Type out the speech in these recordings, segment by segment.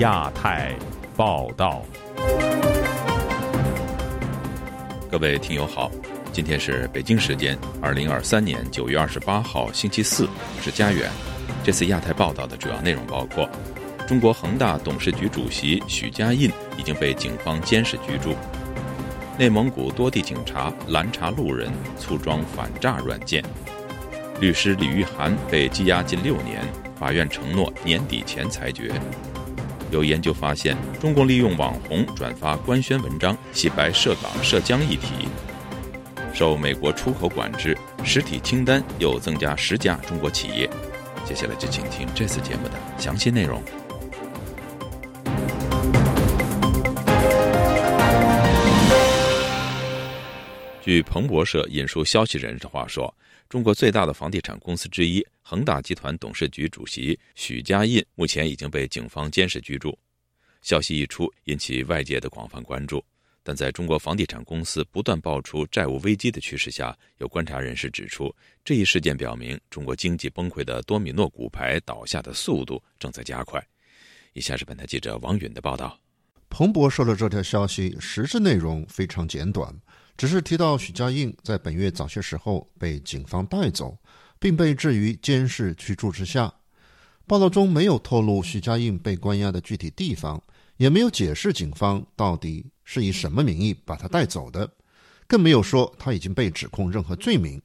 亚太报道，各位听友好，今天是北京时间二零二三年九月二十八号星期四，是佳远。这次亚太报道的主要内容包括：中国恒大董事局主席许家印已经被警方监视居住；内蒙古多地警察拦查路人，粗装反诈软件；律师李玉涵被羁押近六年。法院承诺年底前裁决。有研究发现，中共利用网红转发官宣文章，洗白涉港涉疆议题。受美国出口管制，实体清单又增加十家中国企业。接下来就请听这次节目的详细内容。据彭博社引述消息人士的话说。中国最大的房地产公司之一恒大集团董事局主席许家印目前已经被警方监视居住。消息一出，引起外界的广泛关注。但在中国房地产公司不断爆出债务危机的趋势下，有观察人士指出，这一事件表明中国经济崩溃的多米诺骨牌倒下的速度正在加快。以下是本台记者王允的报道。彭博社的这条消息实质内容非常简短。只是提到许家印在本月早些时候被警方带走，并被置于监视居住之下。报道中没有透露许家印被关押的具体地方，也没有解释警方到底是以什么名义把他带走的，更没有说他已经被指控任何罪名。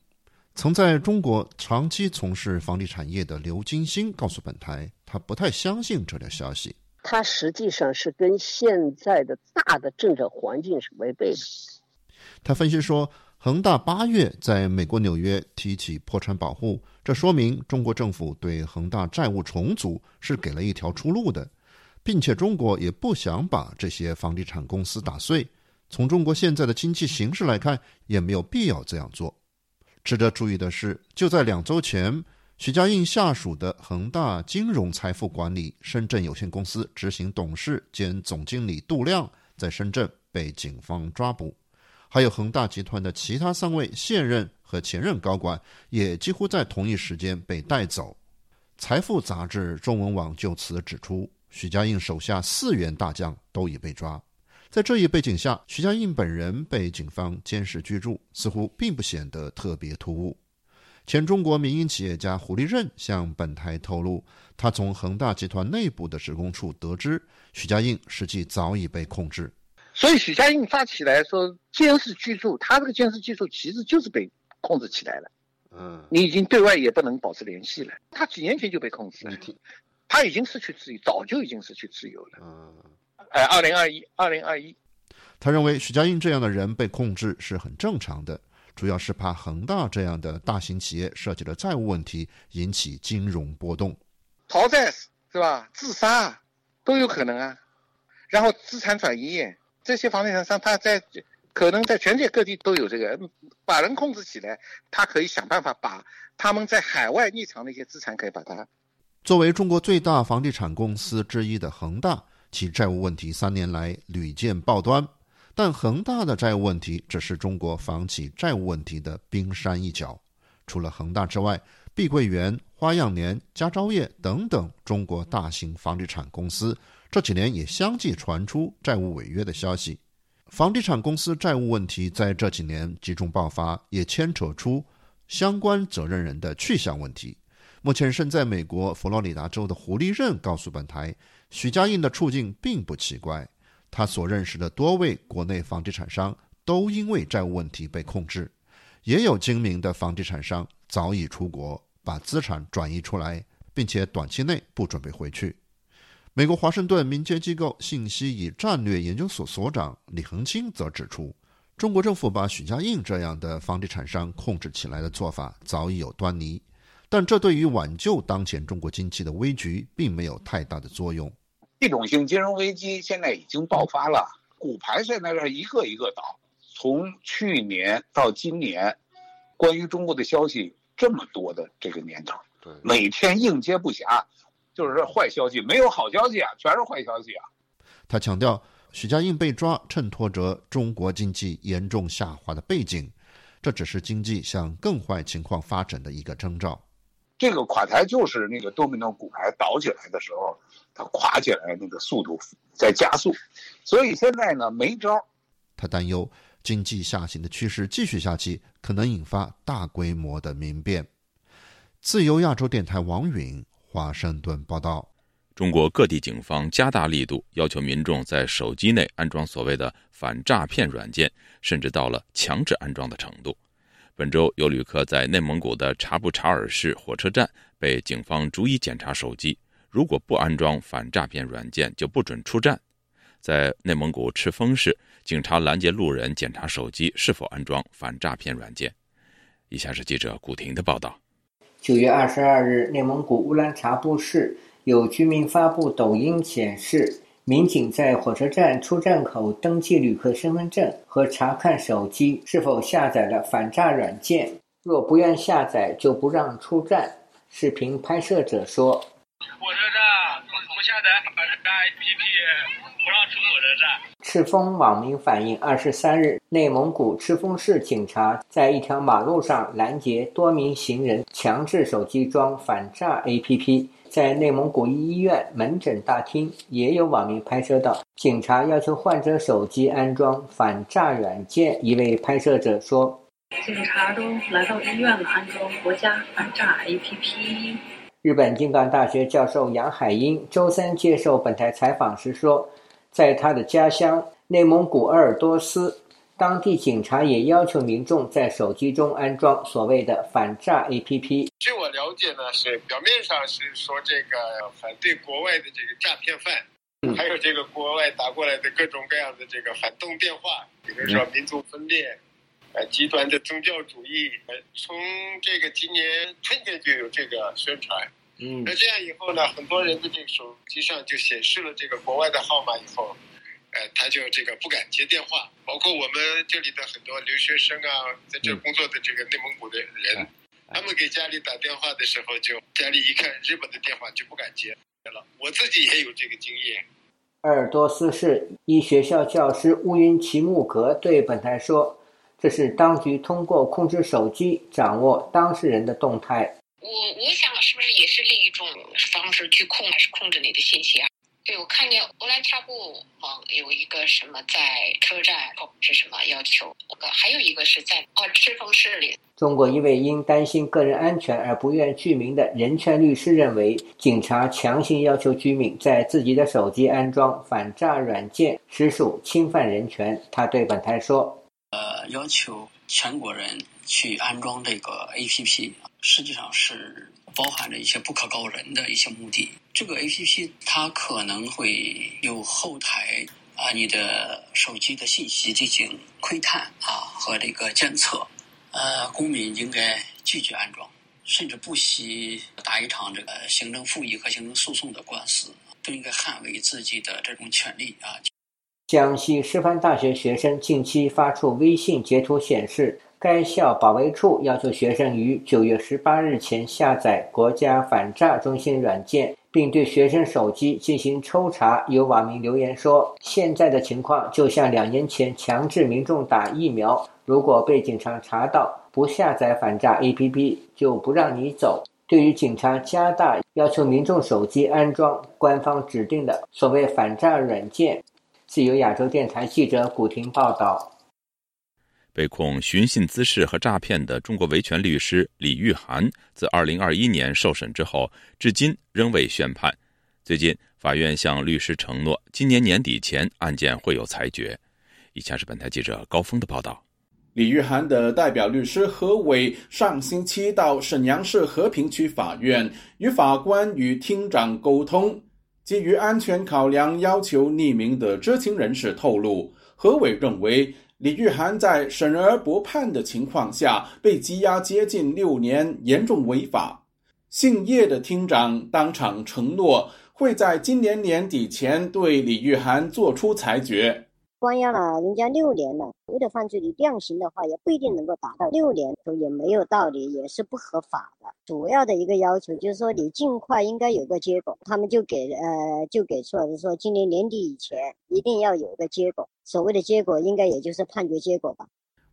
曾在中国长期从事房地产业的刘金星告诉本台，他不太相信这条消息。他实际上是跟现在的大的政治环境是违背的。他分析说，恒大八月在美国纽约提起破产保护，这说明中国政府对恒大债务重组是给了一条出路的，并且中国也不想把这些房地产公司打碎。从中国现在的经济形势来看，也没有必要这样做。值得注意的是，就在两周前，许家印下属的恒大金融财富管理深圳有限公司执行董事兼总经理杜亮在深圳被警方抓捕。还有恒大集团的其他三位现任和前任高管，也几乎在同一时间被带走。财富杂志中文网就此指出，许家印手下四员大将都已被抓。在这一背景下，许家印本人被警方监视居住，似乎并不显得特别突兀。前中国民营企业家胡立任向本台透露，他从恒大集团内部的职工处得知，许家印实际早已被控制。所以许家印发起来说监视居住，他这个监视居住其实就是被控制起来了。嗯，你已经对外也不能保持联系了。他几年前就被控制了，他已经失去自由，早就已经失去自由了。嗯，哎，二零二一，二零二一，他认为许家印这样的人被控制是很正常的，主要是怕恒大这样的大型企业涉及的债务问题引起金融波动，逃债是吧？自杀都有可能啊，然后资产转移。这些房地产商，他在可能在全世界各地都有这个，把人控制起来，他可以想办法把他们在海外匿藏的一些资产，可以把它。作为中国最大房地产公司之一的恒大，其债务问题三年来屡见报端。但恒大的债务问题只是中国房企债务问题的冰山一角。除了恒大之外，碧桂园、花样年、佳兆业等等中国大型房地产公司。这几年也相继传出债务违约的消息，房地产公司债务问题在这几年集中爆发，也牵扯出相关责任人的去向问题。目前身在美国佛罗里达州的胡立任告诉本台，许家印的处境并不奇怪，他所认识的多位国内房地产商都因为债务问题被控制，也有精明的房地产商早已出国，把资产转移出来，并且短期内不准备回去。美国华盛顿民间机构信息与战略研究所所长李恒清则指出，中国政府把许家印这样的房地产商控制起来的做法早已有端倪，但这对于挽救当前中国经济的危局并没有太大的作用。系统性金融危机现在已经爆发了，股牌现在是一个一个倒。从去年到今年，关于中国的消息这么多的这个年头，每天应接不暇。就是坏消息，没有好消息啊，全是坏消息啊。他强调，许家印被抓衬托着中国经济严重下滑的背景，这只是经济向更坏情况发展的一个征兆。这个垮台就是那个多米诺骨牌倒起来的时候，它垮起来那个速度在加速，所以现在呢没招。他担忧经济下行的趋势继续下去，可能引发大规模的民变。自由亚洲电台王允华盛顿报道：中国各地警方加大力度，要求民众在手机内安装所谓的反诈骗软件，甚至到了强制安装的程度。本周有旅客在内蒙古的察布查尔市火车站被警方逐一检查手机。如果不安装反诈骗软件，就不准出站。在内蒙古赤峰市，警察拦截路人检查手机是否安装反诈骗软件。以下是记者古婷的报道：九月二十二日，内蒙古乌兰察布市有居民发布抖音显示，民警在火车站出站口登记旅客身份证和查看手机是否下载了反诈软件，若不愿下载就不让出站。视频拍摄者说。火车站不下载反诈 APP，赤峰网民反映，二十三日，内蒙古赤峰市警察在一条马路上拦截多名行人，强制手机装反诈 APP。在内蒙古一医院门诊大厅，也有网民拍摄到警察要求患者手机安装反诈软件。一位拍摄者说：“警察都来到医院了，安装国家反诈 APP。”日本京港大学教授杨海英周三接受本台采访时说，在他的家乡内蒙古鄂尔多斯，当地警察也要求民众在手机中安装所谓的反诈 APP。据我了解呢，是表面上是说这个反对国外的这个诈骗犯，还有这个国外打过来的各种各样的这个反动电话，比如说民族分裂，呃，极端的宗教主义。呃，从这个今年春天就有这个宣传。嗯，那这样以后呢，很多人的这个手机上就显示了这个国外的号码，以后，呃，他就这个不敢接电话。包括我们这里的很多留学生啊，在这工作的这个内蒙古的人，他们给家里打电话的时候，就家里一看日本的电话就不敢接了。我自己也有这个经验。鄂尔多斯市一学校教师乌云齐木格对本台说：“这是当局通过控制手机，掌握当事人的动态。”我我想也是另一种方式去控还是控制你的信息啊？对我看见乌兰察布网有一个什么在车站是什么要求，还有一个是在哦赤峰市里。中国一位因担心个人安全而不愿具名的人权律师认为，警察强行要求居民在自己的手机安装反诈软件，实属侵犯人权。他对本台说：“呃，要求全国人去安装这个 APP。”实际上是包含着一些不可告人的一些目的。这个 A P P 它可能会有后台啊，你的手机的信息进行窥探啊和这个监测。呃，公民应该拒绝安装，甚至不惜打一场这个行政复议和行政诉讼的官司，都应该捍卫自己的这种权利啊。江西师范大学学生近期发出微信截图显示。该校保卫处要求学生于九月十八日前下载国家反诈中心软件，并对学生手机进行抽查。有网民留言说：“现在的情况就像两年前强制民众打疫苗，如果被警察查到不下载反诈 APP，就不让你走。”对于警察加大要求民众手机安装官方指定的所谓反诈软件，自由亚洲电台记者古婷报道。被控寻衅滋事和诈骗的中国维权律师李玉涵，自2021年受审之后，至今仍未宣判。最近，法院向律师承诺，今年年底前案件会有裁决。以下是本台记者高峰的报道：李玉涵的代表律师何伟上星期到沈阳市和平区法院与法官与厅长沟通，基于安全考量，要求匿名的知情人士透露。何伟认为。李玉涵在审而不判的情况下被羁押接近六年，严重违法。姓叶的厅长当场承诺会在今年年底前对李玉涵作出裁决。关押了人家六年了，为了犯罪的量刑的话，也不一定能够达到六年，也没有道理，也是不合法的。主要的一个要求就是说，你尽快应该有个结果。他们就给呃就给出来是说，今年年底以前一定要有个结果。所谓的结果，应该也就是判决结果吧。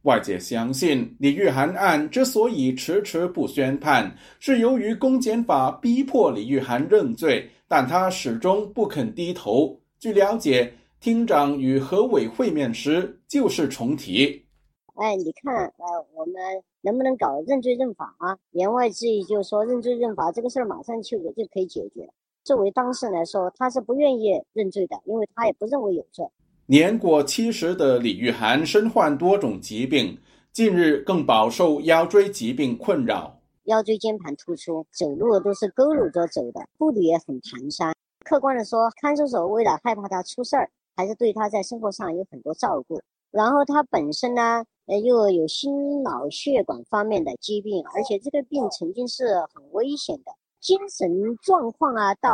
外界相信，李玉涵案之所以迟迟不宣判，是由于公检法逼迫李玉涵认罪。但他始终不肯低头。据了解，厅长与何伟会面时就是重提。哎，你看，呃，我们能不能搞认罪认罚啊？言外之意就是说，认罪认罚这个事儿马上就就可以解决。作为当事人来说，他是不愿意认罪的，因为他也不认为有罪。年过七十的李玉涵身患多种疾病，近日更饱受腰椎疾病困扰。腰椎间盘突出，走路都是佝偻着走的，步履也很蹒跚。客观的说，看守所为了害怕他出事儿，还是对他在生活上有很多照顾。然后他本身呢，呃，又有心脑血管方面的疾病，而且这个病曾经是很危险的。精神状况啊，倒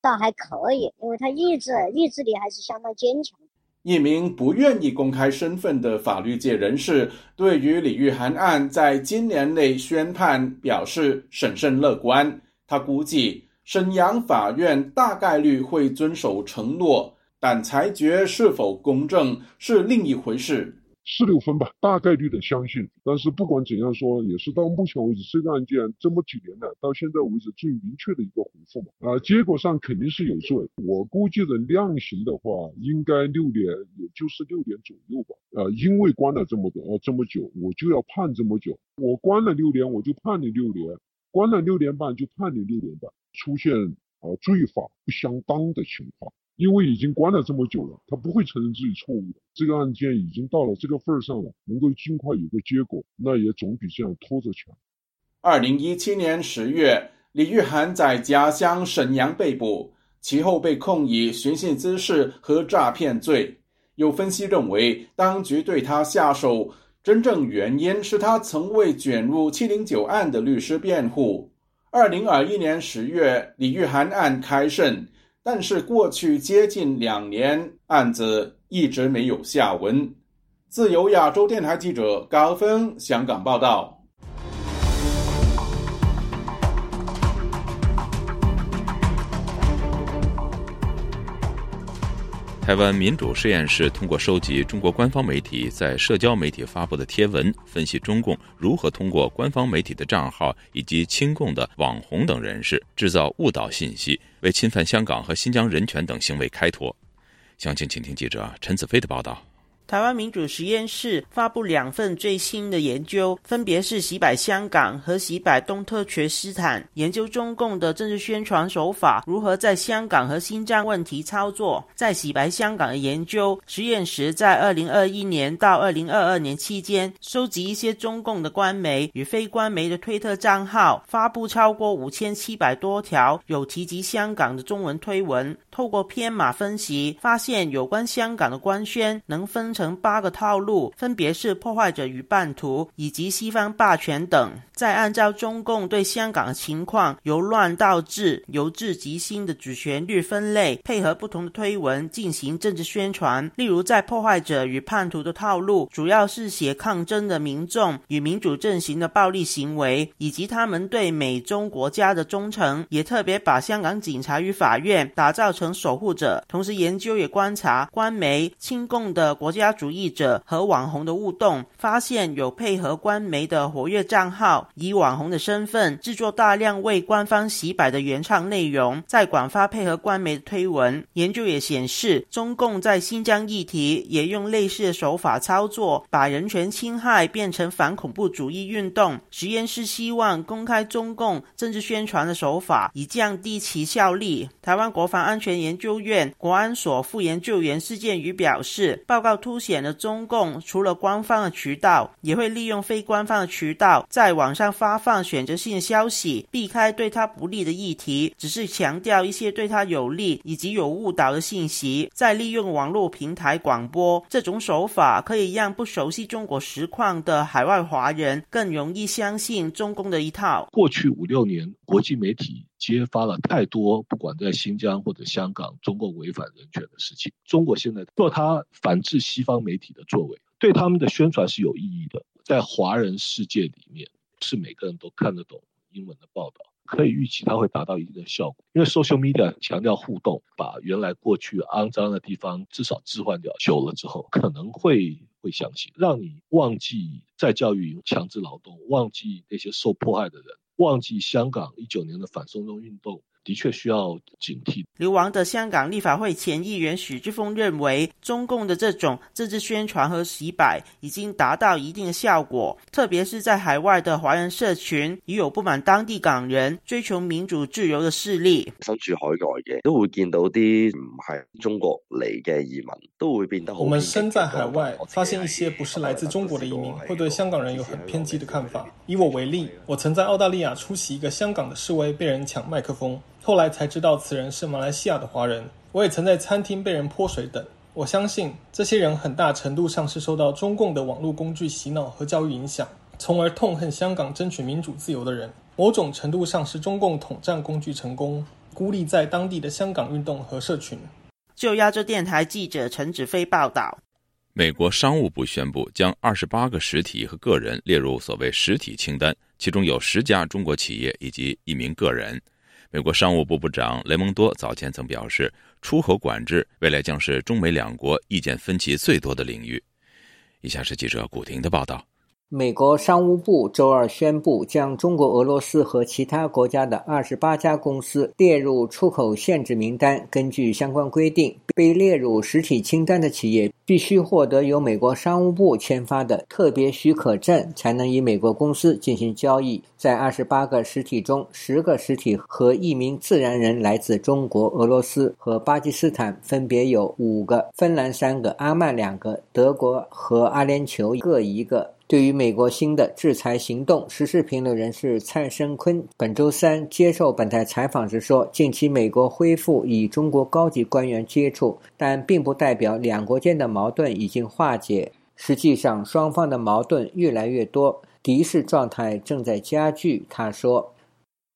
倒还可以，因为他意志意志力还是相当坚强。一名不愿意公开身份的法律界人士，对于李玉涵案在今年内宣判表示审慎乐观。他估计沈阳法院大概率会遵守承诺。但裁决是否公正是另一回事。四六分吧，大概率的相信。但是不管怎样说，也是到目前为止这个案件这么几年了，到现在为止最明确的一个回复嘛。啊，结果上肯定是有罪。我估计的量刑的话，应该六年，也就是六年左右吧。啊，因为关了这么多，呃，这么久，我就要判这么久。我关了六年，我就判你六年；关了六年半，就判你六年半。出现啊罪法不相当的情况。因为已经关了这么久了，他不会承认自己错误。这个案件已经到了这个份儿上了，能够尽快有个结果，那也总比这样拖着强。二零一七年十月，李玉涵在家乡沈阳被捕，其后被控以寻衅滋事和诈骗罪。有分析认为，当局对他下手，真正原因是他曾为卷入七零九案的律师辩护。二零二一年十月，李玉涵案开审。但是过去接近两年，案子一直没有下文。自由亚洲电台记者高峰香港报道。台湾民主实验室通过收集中国官方媒体在社交媒体发布的贴文，分析中共如何通过官方媒体的账号以及亲共的网红等人士制造误导信息，为侵犯香港和新疆人权等行为开脱。详情，请听记者陈子飞的报道。台湾民主实验室发布两份最新的研究，分别是洗摆香港和洗摆东特厥斯坦，研究中共的政治宣传手法如何在香港和新疆问题操作。在洗白香港的研究实验室，在二零二一年到二零二二年期间，收集一些中共的官媒与非官媒的推特账号，发布超过五千七百多条有提及香港的中文推文。透过编码分析，发现有关香港的官宣能分成八个套路，分别是破坏者与叛徒，以及西方霸权等。再按照中共对香港情况由乱到治、由治及兴的主旋律分类，配合不同的推文进行政治宣传。例如，在破坏者与叛徒的套路，主要是写抗争的民众与民主阵型的暴力行为，以及他们对美中国家的忠诚。也特别把香港警察与法院打造成守护者，同时研究也观察官媒、亲共的国家主义者和网红的互动，发现有配合官媒的活跃账号，以网红的身份制作大量为官方洗白的原创内容，在广发配合官媒的推文。研究也显示，中共在新疆议题也用类似的手法操作，把人权侵害变成反恐怖主义运动。实验室希望公开中共政治宣传的手法，以降低其效力。台湾国防安全。研究院国安所副研究员施建宇表示，报告凸显了中共除了官方的渠道，也会利用非官方的渠道在网上发放选择性消息，避开对他不利的议题，只是强调一些对他有利以及有误导的信息，再利用网络平台广播。这种手法可以让不熟悉中国实况的海外华人更容易相信中共的一套。过去五六年，国际媒体。揭发了太多，不管在新疆或者香港，中国违反人权的事情。中国现在做他反制西方媒体的作为，对他们的宣传是有意义的。在华人世界里面，是每个人都看得懂英文的报道，可以预期它会达到一定的效果。因为 social media 强调互动，把原来过去肮脏的地方至少置换掉，久了之后可能会会相信，让你忘记再教育强制劳动，忘记那些受迫害的人。忘记香港一九年的反送中运动，的确需要警惕。流亡的香港立法会前议员许志峰认为，中共的这种政治宣传和洗白已经达到一定的效果，特别是在海外的华人社群，已有不满当地港人追求民主自由的势力。身處海外嘅都會見到啲唔係中國嚟嘅移民，都會變得好。我們身在海外，發現一些不是來自中國的移民，會對香港人有很偏激的看法。以我为例，我曾在澳大利亚出席一个香港的示威，被人抢麦克風，後來才知道此人是马来西亚的华人。我也曾在餐厅被人泼水等。我相信这些人很大程度上是受到中共的网络工具洗脑和教育影响，从而痛恨香港争取民主自由的人。某种程度上是中共统战工具成功，孤立在当地的香港运动和社群。就亚洲电台记者陈子飞报道。美国商务部宣布将二十八个实体和个人列入所谓实体清单，其中有十家中国企业以及一名个人。美国商务部部长雷蒙多早前曾表示，出口管制未来将是中美两国意见分歧最多的领域。以下是记者古婷的报道。美国商务部周二宣布，将中国、俄罗斯和其他国家的二十八家公司列入出口限制名单。根据相关规定，被列入实体清单的企业必须获得由美国商务部签发的特别许可证，才能与美国公司进行交易。在二十八个实体中，十个实体和一名自然人来自中国、俄罗斯和巴基斯坦，分别有五个；芬兰三个，阿曼两个，德国和阿联酋各一个。对于美国新的制裁行动，时事评论人士蔡勝坤本周三接受本台采访时说：“近期美国恢复与中国高级官员接触，但并不代表两国间的矛盾已经化解。实际上，双方的矛盾越来越多，敌视状态正在加剧。”他说：“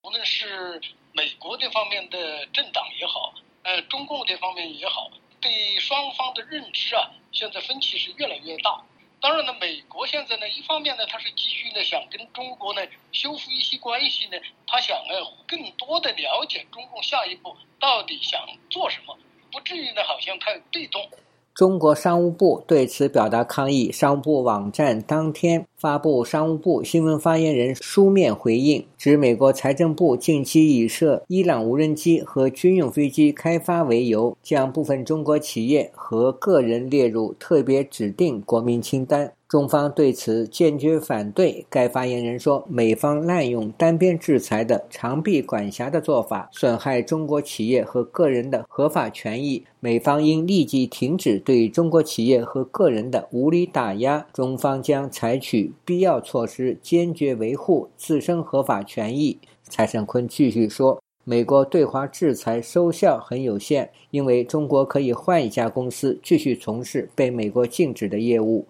无论是美国这方面的政党也好，呃，中共这方面也好，对双方的认知啊，现在分歧是越来越大。”当然呢，美国现在呢，一方面呢，他是急需呢，想跟中国呢修复一些关系呢，他想呢更多的了解中共下一步到底想做什么，不至于呢好像太被动。中国商务部对此表达抗议，商务部网站当天发布商务部新闻发言人书面回应，指美国财政部近期以涉伊朗无人机和军用飞机开发为由，将部分中国企业和个人列入特别指定国民清单。中方对此坚决反对。该发言人说，美方滥用单边制裁的长臂管辖的做法，损害中国企业和个人的合法权益。美方应立即停止对中国企业和个人的无理打压。中方将采取必要措施，坚决维护自身合法权益。蔡勝坤继续说，美国对华制裁收效很有限，因为中国可以换一家公司继续从事被美国禁止的业务。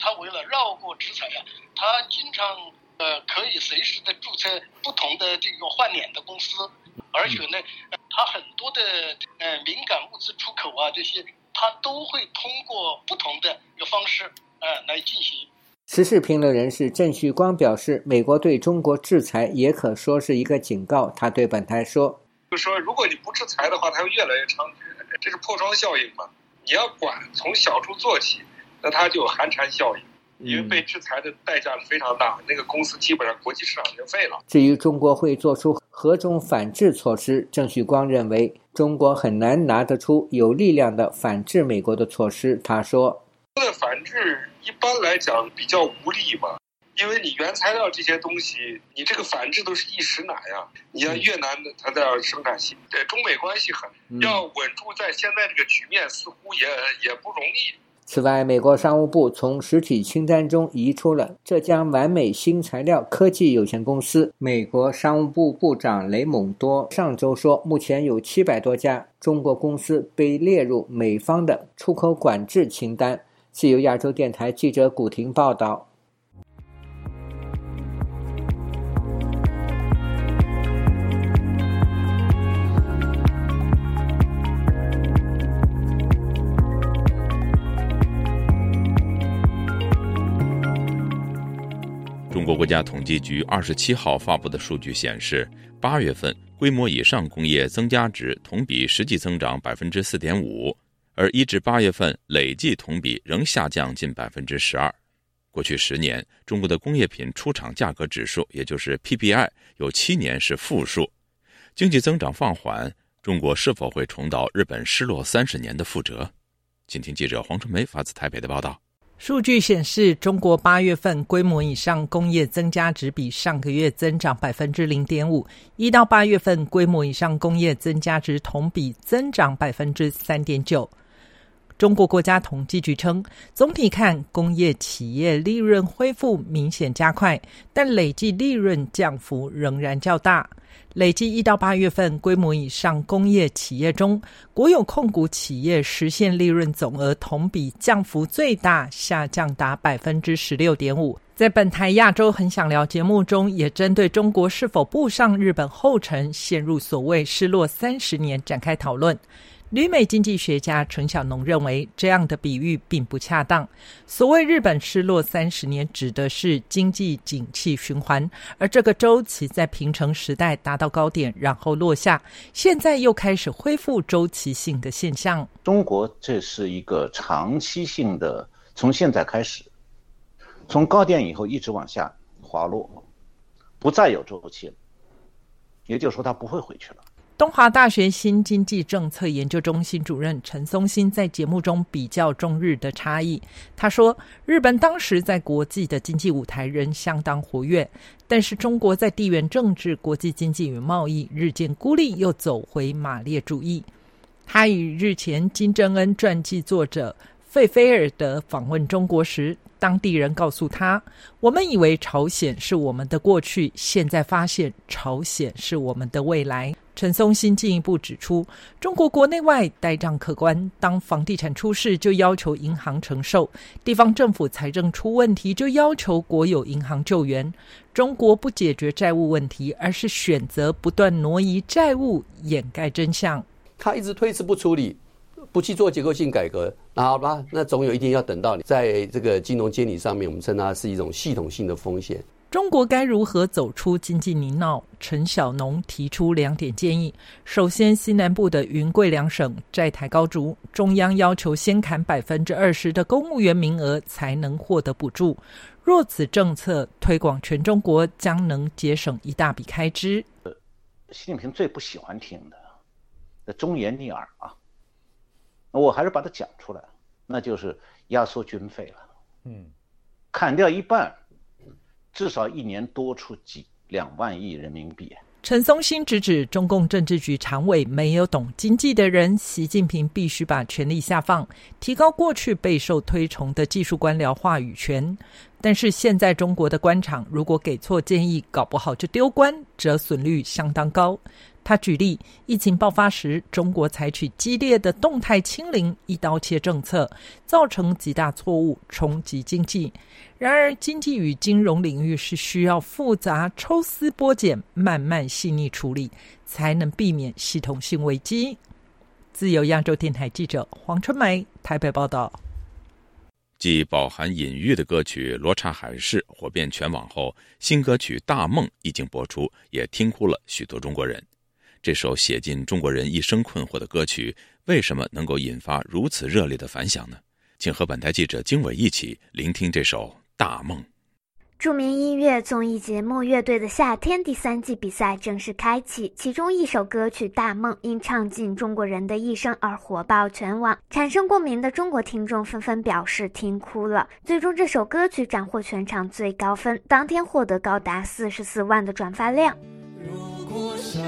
他为了绕过制裁呀，他经常呃可以随时的注册不同的这个换脸的公司，而且呢，他很多的呃敏感物资出口啊这些，他都会通过不同的一个方式呃来进行。时事评论人士郑旭光表示，美国对中国制裁也可说是一个警告。他对本台说：“就说如果你不制裁的话，它会越来越猖獗，这是破窗效应嘛？你要管，从小处做起。”那它就有寒蝉效应，因为被制裁的代价是非常大，那个公司基本上国际市场就废了。至于中国会做出何种反制措施，郑旭光认为中国很难拿得出有力量的反制美国的措施。他說：“反制一般来讲比较无力嘛，因为你原材料这些东西，你这个反制都是一时奶呀。你像越南的，它的生產線，對中美关系很要稳住，在现在这个局面似乎也也不容易。”此外，美国商务部从实体清单中移出了浙江完美新材料科技有限公司。美国商务部部长雷蒙多上周说，目前有七百多家中国公司被列入美方的出口管制清单。自由亚洲电台记者古婷报道。中国国家统计局二十七号发布的数据显示，八月份规模以上工业增加值同比实际增长百分之四点五，而一至八月份累计同比仍下降近百分之十二。过去十年，中国的工业品出厂价格指数，也就是 PPI，有七年是负数。经济增长放缓，中国是否会重蹈日本失落三十年的覆辙？请听记者黄春梅发自台北的报道。数据显示，中国八月份规模以上工业增加值比上个月增长百分之零点五，一到八月份规模以上工业增加值同比增长百分之三点九。中国国家统计局称，总体看，工业企业利润恢复明显加快，但累计利润降幅仍然较大。累计一到八月份规模以上工业企业中，国有控股企业实现利润总额同比降幅最大，下降达百分之十六点五。在本台亚洲很想聊节目中，也针对中国是否步上日本后尘，陷入所谓失落三十年展开讨论。旅美经济学家陈小农认为，这样的比喻并不恰当。所谓日本失落三十年，指的是经济景气循环，而这个周期在平成时代达到高点，然后落下，现在又开始恢复周期性的现象。中国这是一个长期性的，从现在开始，从高点以后一直往下滑落，不再有周期了，也就是说，它不会回去了。东华大学新经济政策研究中心主任陈松新在节目中比较中日的差异。他说：“日本当时在国际的经济舞台仍相当活跃，但是中国在地缘政治、国际经济与贸易日渐孤立，又走回马列主义。”他与日前金正恩传记作者费菲尔德访问中国时，当地人告诉他：“我们以为朝鲜是我们的过去，现在发现朝鲜是我们的未来。”陈松新进一步指出，中国国内外呆账可观，当房地产出事就要求银行承受，地方政府财政出问题就要求国有银行救援。中国不解决债务问题，而是选择不断挪移债务，掩盖真相。他一直推迟不处理，不去做结构性改革，那好吧，那总有一天要等到你在这个金融监理上面，我们称它是一种系统性的风险。中国该如何走出经济泥淖？陈小农提出两点建议：首先，西南部的云贵两省债台高筑，中央要求先砍百分之二十的公务员名额才能获得补助。若此政策推广全中国，将能节省一大笔开支。习近平最不喜欢听的，忠言逆耳啊！我还是把它讲出来，那就是压缩军费了。嗯，砍掉一半。至少一年多出几两万亿人民币。陈松兴直指中共政治局常委没有懂经济的人，习近平必须把权力下放，提高过去备受推崇的技术官僚话语权。但是现在中国的官场，如果给错建议，搞不好就丢官，折损率相当高。他举例，疫情爆发时，中国采取激烈的动态清零、一刀切政策，造成极大错误，冲击经济。然而，经济与金融领域是需要复杂、抽丝剥茧、慢慢细腻处理，才能避免系统性危机。自由亚洲电台记者黄春梅台北报道。继饱含隐喻的歌曲《罗刹海市》火遍全网后，新歌曲《大梦》一经播出，也听哭了许多中国人。这首写进中国人一生困惑的歌曲，为什么能够引发如此热烈的反响呢？请和本台记者经纬一起聆听这首《大梦》。著名音乐综艺节目《乐队的夏天》第三季比赛正式开启，其中一首歌曲《大梦》因唱尽中国人的一生而火爆全网，产生共鸣的中国听众纷纷表示听哭了。最终，这首歌曲斩获全场最高分，当天获得高达四十四万的转发量。如果想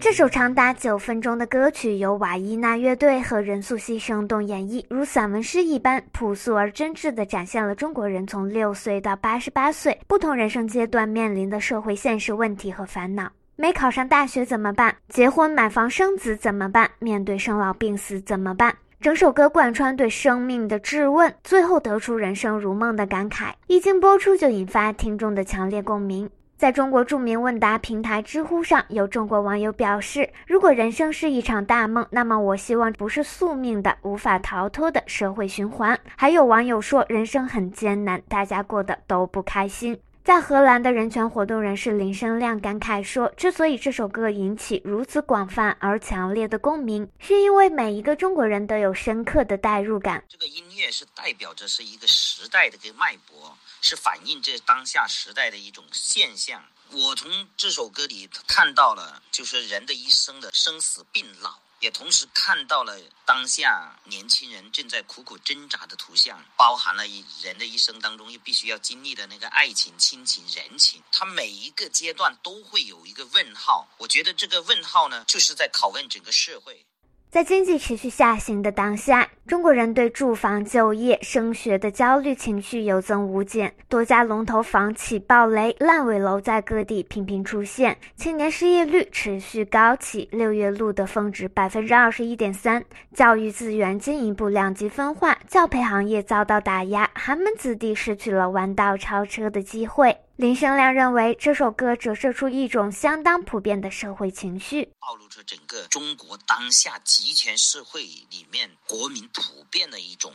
这首长达九分钟的歌曲由瓦伊娜乐队和任素汐生动演绎，如散文诗一般朴素而真挚地展现了中国人从六岁到八十八岁不同人生阶段面临的社会现实问题和烦恼。没考上大学怎么办？结婚买房生子怎么办？面对生老病死怎么办？整首歌贯穿对生命的质问，最后得出人生如梦的感慨。一经播出就引发听众的强烈共鸣。在中国著名问答平台知乎上，有中国网友表示：“如果人生是一场大梦，那么我希望不是宿命的、无法逃脱的社会循环。”还有网友说：“人生很艰难，大家过得都不开心。”在荷兰的人权活动人士林生亮感慨说：“之所以这首歌引起如此广泛而强烈的共鸣，是因为每一个中国人都有深刻的代入感。这个音乐是代表着是一个时代的一个脉搏，是反映这当下时代的一种现象。我从这首歌里看到了，就是人的一生的生死病老。”也同时看到了当下年轻人正在苦苦挣扎的图像，包含了人的一生当中又必须要经历的那个爱情、亲情、人情，他每一个阶段都会有一个问号。我觉得这个问号呢，就是在拷问整个社会。在经济持续下行的当下，中国人对住房、就业、升学的焦虑情绪有增无减。多家龙头房企暴雷，烂尾楼在各地频频出现，青年失业率持续高企，六月录得峰值百分之二十一点三。教育资源进一步两极分化，教培行业遭到打压，寒门子弟失去了弯道超车的机会。林生亮认为，这首歌折射出一种相当普遍的社会情绪，暴露出整个中国当下集权社会里面国民普遍的一种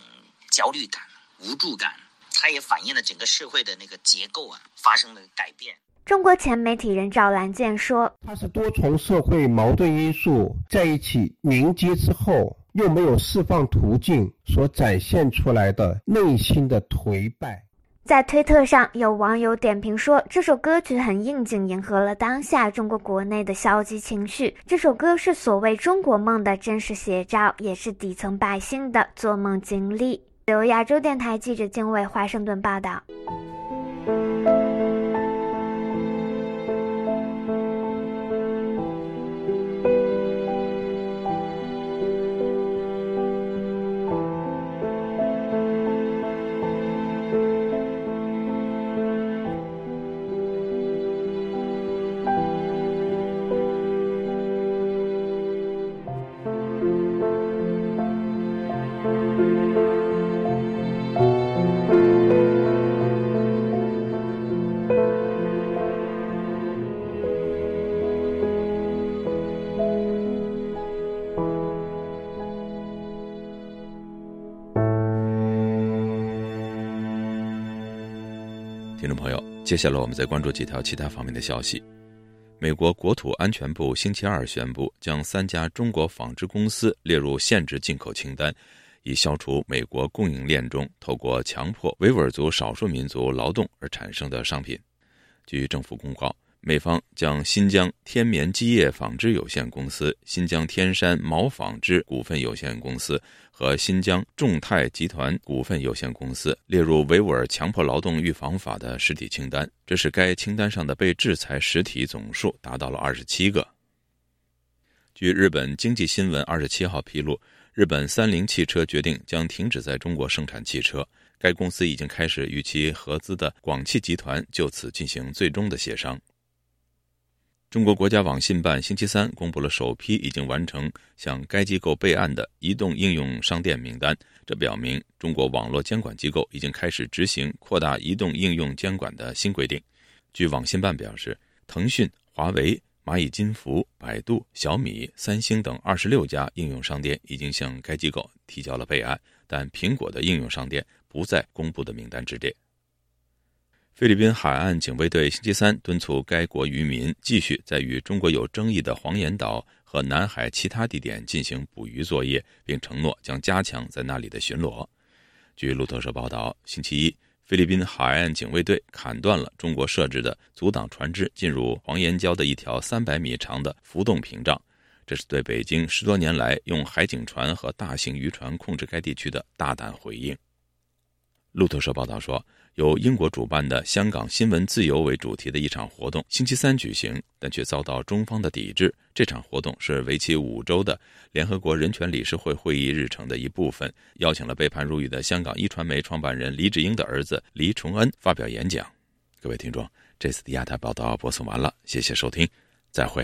焦虑感、无助感。它也反映了整个社会的那个结构啊发生了改变。中国前媒体人赵兰健说：“它是多重社会矛盾因素在一起凝结之后，又没有释放途径所展现出来的内心的颓败。”在推特上，有网友点评说，这首歌曲很应景，迎合了当下中国国内的消极情绪。这首歌是所谓中国梦的真实写照，也是底层百姓的做梦经历。由亚洲电台记者经纬华盛顿报道。接下来我们再关注几条其他方面的消息。美国国土安全部星期二宣布，将三家中国纺织公司列入限制进口清单，以消除美国供应链中透过强迫维吾尔族少数民族劳动而产生的商品。据政府公告。美方将新疆天棉基业纺织有限公司、新疆天山毛纺织股份有限公司和新疆众泰集团股份有限公司列入维吾尔强迫劳动预防法的实体清单，这使该清单上的被制裁实体总数达到了二十七个。据日本经济新闻二十七号披露，日本三菱汽车决定将停止在中国生产汽车，该公司已经开始与其合资的广汽集团就此进行最终的协商。中国国家网信办星期三公布了首批已经完成向该机构备案的移动应用商店名单，这表明中国网络监管机构已经开始执行扩大移动应用监管的新规定。据网信办表示，腾讯、华为、蚂蚁金服、百度、小米、三星等二十六家应用商店已经向该机构提交了备案，但苹果的应用商店不在公布的名单之列。菲律宾海岸警卫队星期三敦促该国渔民继续在与中国有争议的黄岩岛和南海其他地点进行捕鱼作业，并承诺将加强在那里的巡逻。据路透社报道，星期一，菲律宾海岸警卫队砍断了中国设置的阻挡船只进入黄岩礁的一条三百米长的浮动屏障，这是对北京十多年来用海警船和大型渔船控制该地区的大胆回应。路透社报道说。由英国主办的“香港新闻自由”为主题的一场活动，星期三举行，但却遭到中方的抵制。这场活动是为期五周的联合国人权理事会会议日程的一部分，邀请了被判入狱的香港一传媒创办人黎智英的儿子黎崇恩发表演讲。各位听众，这次的亚太报道播送完了，谢谢收听，再会。